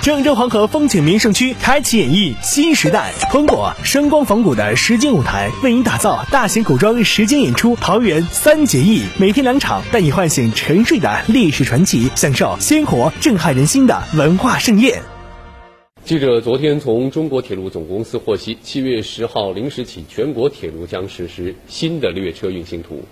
郑州黄河风景名胜区开启演绎新时代，通过声光仿古的实景舞台，为您打造大型古装实景演出《桃园三结义》，每天两场，带你唤醒沉睡的历史传奇，享受鲜活震撼人心的文化盛宴。记者昨天从中国铁路总公司获悉，七月十号零时起，全国铁路将实施新的列车运行图。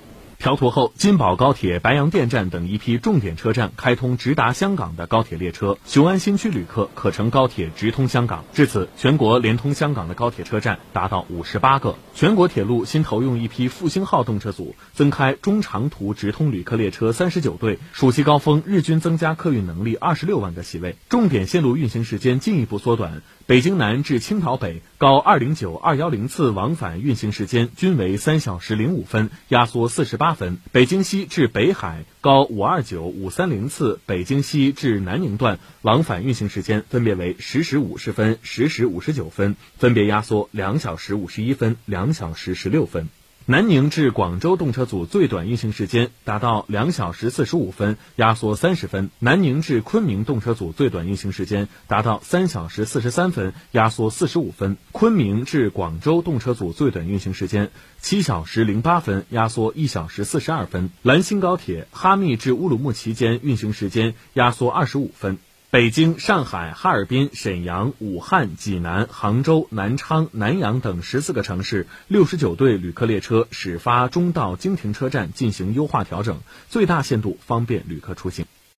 调图后，金宝高铁白洋淀站等一批重点车站开通直达香港的高铁列车，雄安新区旅客可乘高铁直通香港。至此，全国连通香港的高铁车站达到五十八个。全国铁路新投用一批复兴号动车组，增开中长途直通旅客列车三十九对，暑期高峰日均增加客运能力二十六万个席位。重点线路运行时间进一步缩短。北京南至青岛北高二零九二幺零次往返运行时间均为三小时零五分，压缩四十八分；北京西至北海高五二九五三零次北京西至南宁段往返运行时间分别为十时五十分、十时五十九分，分别压缩两小时五十一分、两小时十六分。南宁至广州动车组最短运行时间达到两小时四十五分，压缩三十分；南宁至昆明动车组最短运行时间达到三小时四十三分，压缩四十五分；昆明至广州动车组最短运行时间七小时零八分，压缩一小时四十二分；兰新高铁哈密至乌鲁木齐间运行时间压缩二十五分。北京、上海、哈尔滨、沈阳、武汉、济南、杭州、南昌、南阳等十四个城市六十九对旅客列车始发终到经停车站进行优化调整，最大限度方便旅客出行。